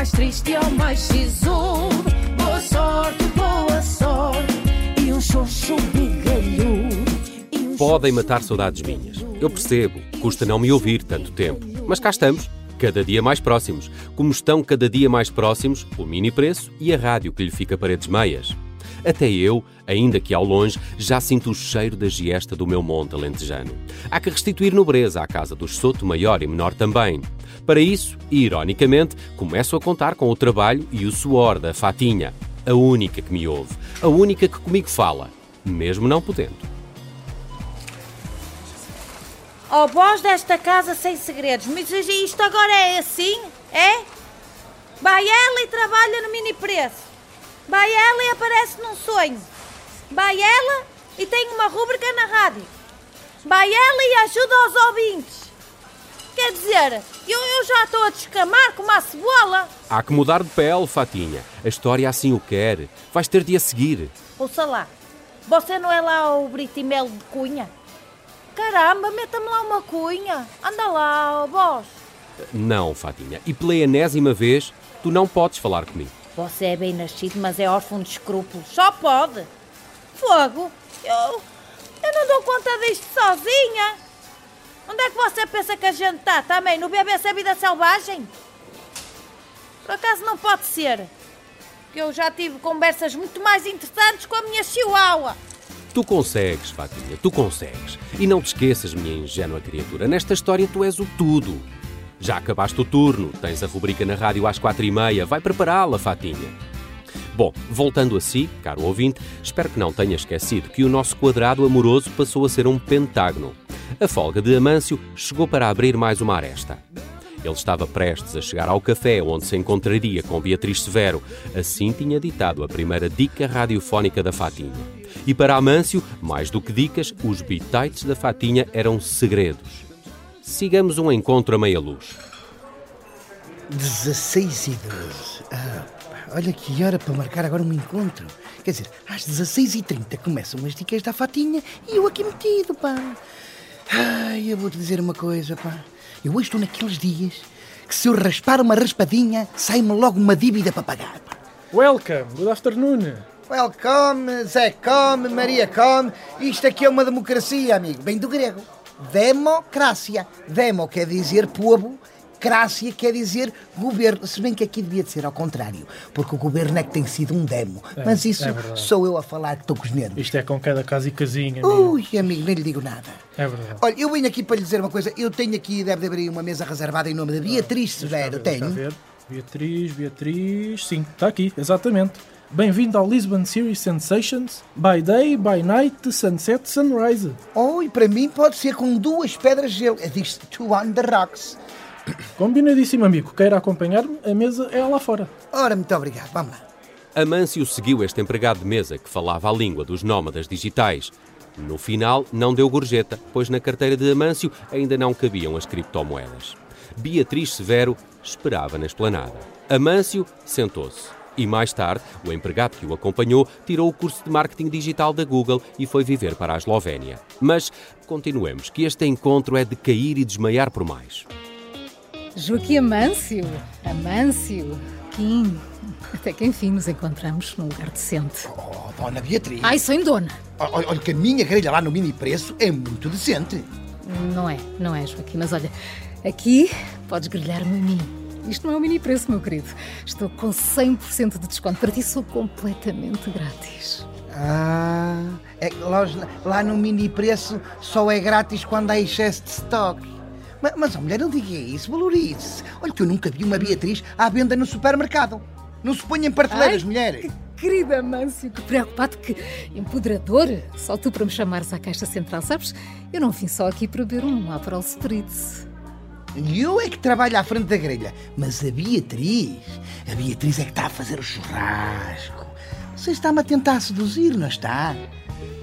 mais triste é o mais sisudo. Boa sorte, boa sorte. E um xoxo bigalhudo. Um Podem matar saudades minhas. Eu percebo, custa não me ouvir tanto tempo. Mas cá estamos, cada dia mais próximos. Como estão cada dia mais próximos o mini preço e a rádio que lhe fica paredes meias. Até eu, ainda que ao longe, já sinto o cheiro da giesta do meu monte alentejano. Há que restituir nobreza à casa dos Soto Maior e Menor também. Para isso, ironicamente, começo a contar com o trabalho e o suor da Fatinha, a única que me ouve, a única que comigo fala, mesmo não podendo. Ó voz desta casa sem segredos, mas isto agora é assim? É? Vai ela e trabalha no mini preço. Vai ela e aparece num sonho. Vai ela e tem uma rúbrica na rádio. Vai ela e ajuda aos ouvintes. Quer dizer, eu, eu já estou a descamar como a cebola. Há que mudar de pele, Fatinha. A história assim o quer. Vais ter de a seguir. Ouça lá, você não é lá o Britimel de Cunha? Caramba, meta-me lá uma cunha. Anda lá, ó voz. Não, Fatinha. E pela enésima vez, tu não podes falar comigo. Você é bem nascido, mas é órfão de escrúpulos. Só pode. Fogo, eu, eu não dou conta disto sozinha. Onde é que você pensa que a gente está? Também no BBC Vida Selvagem? Por acaso não pode ser. Que eu já tive conversas muito mais interessantes com a minha chihuahua. Tu consegues, Fatinha, tu consegues. E não te esqueças, minha ingênua criatura, nesta história tu és o tudo. Já acabaste o turno, tens a rubrica na rádio às quatro e meia, vai prepará-la, Fatinha. Bom, voltando a si, caro ouvinte, espero que não tenha esquecido que o nosso quadrado amoroso passou a ser um pentágono. A folga de Amâncio chegou para abrir mais uma aresta. Ele estava prestes a chegar ao café onde se encontraria com Beatriz Severo. Assim tinha ditado a primeira dica radiofónica da Fatinha. E para Amâncio, mais do que dicas, os bitites da Fatinha eram segredos. Sigamos um encontro a meia luz. 16 e 12. Ah, olha que hora para marcar agora um encontro. Quer dizer, às 16h30 começam as dicas da fatinha e eu aqui metido, pá. Ai, eu vou-te dizer uma coisa, pá. Eu hoje estou naqueles dias que se eu raspar uma raspadinha, sai-me logo uma dívida para pagar, pá. Welcome, good afternoon. Welcome, Zé come, Maria come. Isto aqui é uma democracia, amigo. Vem do grego. Democracia. Demo quer dizer povo, crácia quer dizer governo. Se bem que aqui devia de ser ao contrário, porque o governo é que tem sido um demo. É, Mas isso é sou eu a falar que estou com os nervos. Isto é com cada casa e casinha, amigo. Ui, amigo, nem lhe digo nada. É verdade. Olha, eu venho aqui para lhe dizer uma coisa. Eu tenho aqui, deve de haver aí uma mesa reservada em nome da Beatriz Severo. Deixa Tenho. ver. Beatriz, Beatriz. Sim, está aqui, exatamente. Bem-vindo ao Lisbon Series Sensations. By day, by night, sunset, sunrise. Oh, e para mim pode ser com duas pedras de gelo. Diz Two on the Rocks. Combinadíssimo, amigo. Queira acompanhar-me, a mesa é lá fora. Ora, muito obrigado. Vamos lá. Amâncio seguiu este empregado de mesa que falava a língua dos nómadas digitais. No final, não deu gorjeta, pois na carteira de Amâncio ainda não cabiam as criptomoedas. Beatriz Severo esperava na esplanada. Amâncio sentou-se. E mais tarde, o empregado que o acompanhou tirou o curso de marketing digital da Google e foi viver para a Eslovénia. Mas continuemos, que este encontro é de cair e desmaiar por mais. Joaquim Amâncio, Amâncio, Kim. Até que enfim nos encontramos num lugar decente. Oh, dona Beatriz. Ai, sou dona. Olha, olha que a minha grelha lá no mini preço é muito decente. Não é, não é, Joaquim, mas olha, aqui podes grelhar-me a mim. Isto não é o mini preço, meu querido. Estou com 100% de desconto. Para ti sou completamente grátis. Ah, é que lá, lá no mini preço só é grátis quando há excesso de stock. Mas, mas a mulher, não diga isso, valorize-se. Olha que eu nunca vi uma Beatriz à venda no supermercado. Não se ponha em prateleiras, Ai, mulher. Que querida Amâncio, que preocupado, que empoderador. Só tu para me chamares à caixa central, sabes? Eu não vim só aqui para beber um Aperol Spritz. E eu é que trabalho à frente da grelha. Mas a Beatriz, a Beatriz é que está a fazer o churrasco. Você está-me a tentar seduzir, não está?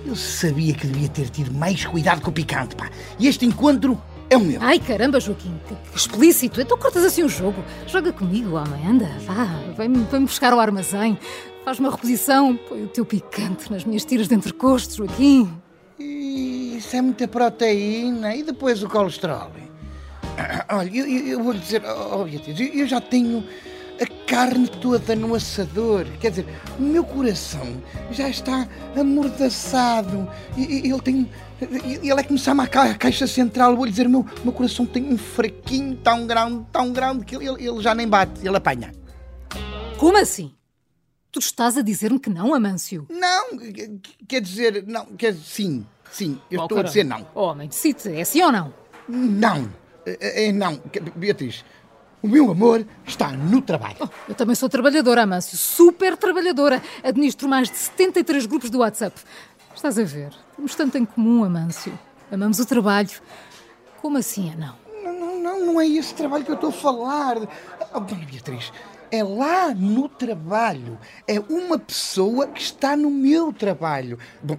Eu sabia que devia ter tido mais cuidado com o picante, pá. E este encontro é o meu. Ai, caramba, Joaquim, que, que explícito. Então cortas assim o jogo. Joga comigo, homem, anda, vá. Vem-me vem buscar ao armazém. Faz uma reposição, põe o teu picante nas minhas tiras de entrecosto, Joaquim. Isso é muita proteína. E depois o colesterol? Olha, eu, eu- eu vou dizer, oh, Beatriz, eu- já tenho carne toda no assador. Quer dizer, o meu coração já está amordaçado. Ele tem. Ele é que me chama à caixa central. Vou lhe dizer, meu, meu coração tem um fraquinho tão grande, tão grande, que ele, ele já nem bate, ele apanha. Como assim? Tu estás a dizer-me que não, Amâncio? Não, quer dizer, não, quer sim, sim, eu Oh, estou a caramba. dizer não. Homem, decide, é sim ou não? Não, é, é não. Beatriz, o meu amor está no trabalho. Oh, eu também sou trabalhadora, Amâncio. Super trabalhadora. Administro mais de 73 grupos do WhatsApp. Estás a ver? Temos tanto em comum, Amâncio. Amamos o trabalho. Como assim não? Não, não, não, não é esse trabalho que eu estou a falar. Oh, Dona Beatriz, é lá no trabalho. É uma pessoa que está no meu trabalho. Bom,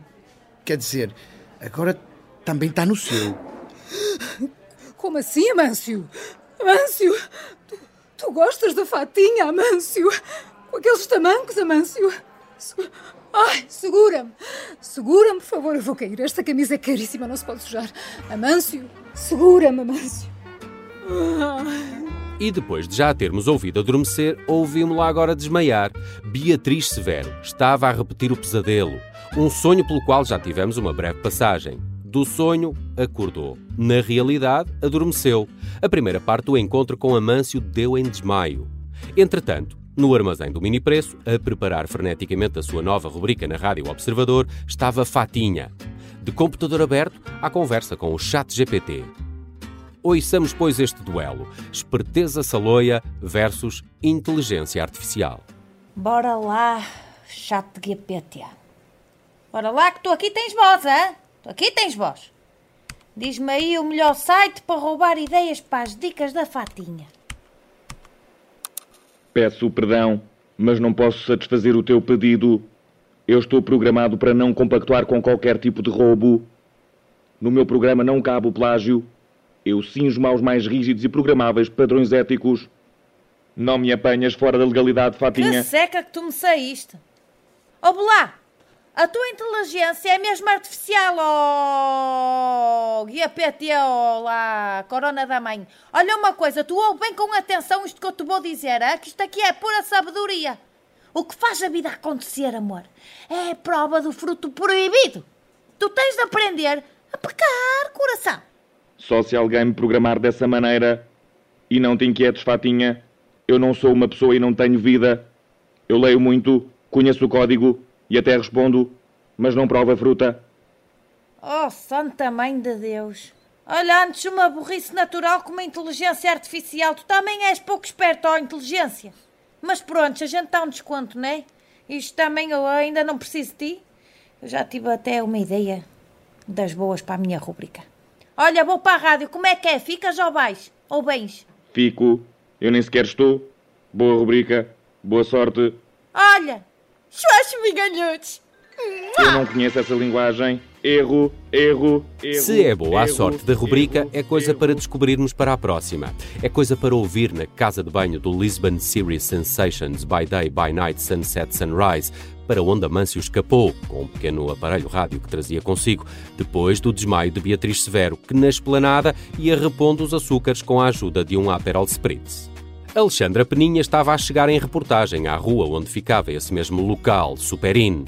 quer dizer, agora também está no seu. Como assim, Amâncio? Amâncio! Tu, tu gostas da fatinha, Amâncio? Com aqueles tamancos, Amâncio? Ai, segura-me! Segura-me, por favor, eu vou cair. Esta camisa é caríssima, não se pode sujar. Amâncio, segura-me, Amâncio. E depois de já termos ouvido adormecer, ouvimos-la agora desmaiar. Beatriz Severo estava a repetir o pesadelo, um sonho pelo qual já tivemos uma breve passagem. Do sonho, acordou. Na realidade, adormeceu. A primeira parte do encontro com Amâncio deu em desmaio. Entretanto, no armazém do Mini Preço, a preparar freneticamente a sua nova rubrica na Rádio Observador, estava Fatinha. De computador aberto, à conversa com o Chat GPT. Ouçamos, pois, este duelo: esperteza saloia versus inteligência artificial. Bora lá, chato de GPT. Bora lá que tu aqui tens voz, hã? Aqui tens voz. Diz-me aí o melhor site para roubar ideias para as dicas da fatinha. Peço perdão, mas não posso satisfazer o teu pedido. Eu estou programado para não compactuar com qualquer tipo de roubo. No meu programa não cabe o plágio. Eu cinjo-me aos mais rígidos e programáveis padrões éticos. Não me apanhas fora da legalidade, Que Fatinha. seca que tu me saíste. Ó Bolá, a tua inteligência é mesmo artificial, ó guia PT, ó lá, corona da mãe. Olha uma coisa, tu ouve bem com atenção isto que eu te vou dizer, é? que isto aqui é pura sabedoria. O que faz a vida acontecer, amor, é a prova do fruto proibido. Tu tens de aprender a pecar, coração. Só se alguém me programar dessa maneira. E não te inquietes, Fatinha. Eu não sou uma pessoa e não tenho vida. Eu leio muito, conheço o código e até respondo, mas não provo a fruta. Oh, santa mãe de Deus. Olha, antes uma burrice natural como a inteligência artificial. Tu também és pouco esperto, ó, inteligência. Mas pronto, a gente dá um desconto, não é? Isto também eu ainda não preciso de ti. Eu já tive até uma ideia das boas para a minha rúbrica. Olha, vou para a rádio. Como é que é? Ficas ou vais? Ou bens? Fico, eu nem sequer estou. Boa rubrica, boa sorte. Olha, chuacho migalhotes. Eu não conheço essa linguagem. Erro, erro, erro. Se é boa a erro, sorte da rubrica, erro, é coisa erro. para descobrirmos para a próxima. É coisa para ouvir na casa de banho do Lisbon Series Sensations By Day, By Night, Sunset, Sunrise, para onde Amâncio escapou, com um pequeno aparelho rádio que trazia consigo, depois do desmaio de Beatriz Severo, que na esplanada ia repondo os açúcares com a ajuda de um Aperol Spritz. Alexandra Peninha estava a chegar em reportagem à rua onde ficava esse mesmo local, Superin.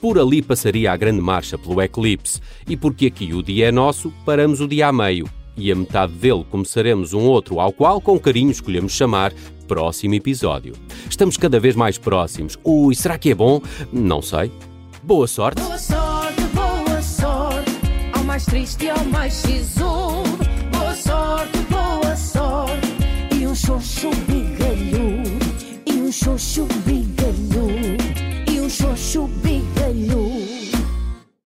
Por ali passaria a grande marcha pelo eclipse, e porque aqui o dia é nosso, paramos o dia a meio, e a metade dele começaremos um outro ao qual com carinho escolhemos chamar próximo episódio. Estamos cada vez mais próximos. Ui, será que é bom? Não sei. Boa sorte! Boa sorte, boa sorte, ao mais triste ao mais sisudo. Xoxo bigalhudo, e um xoxo bigalhudo.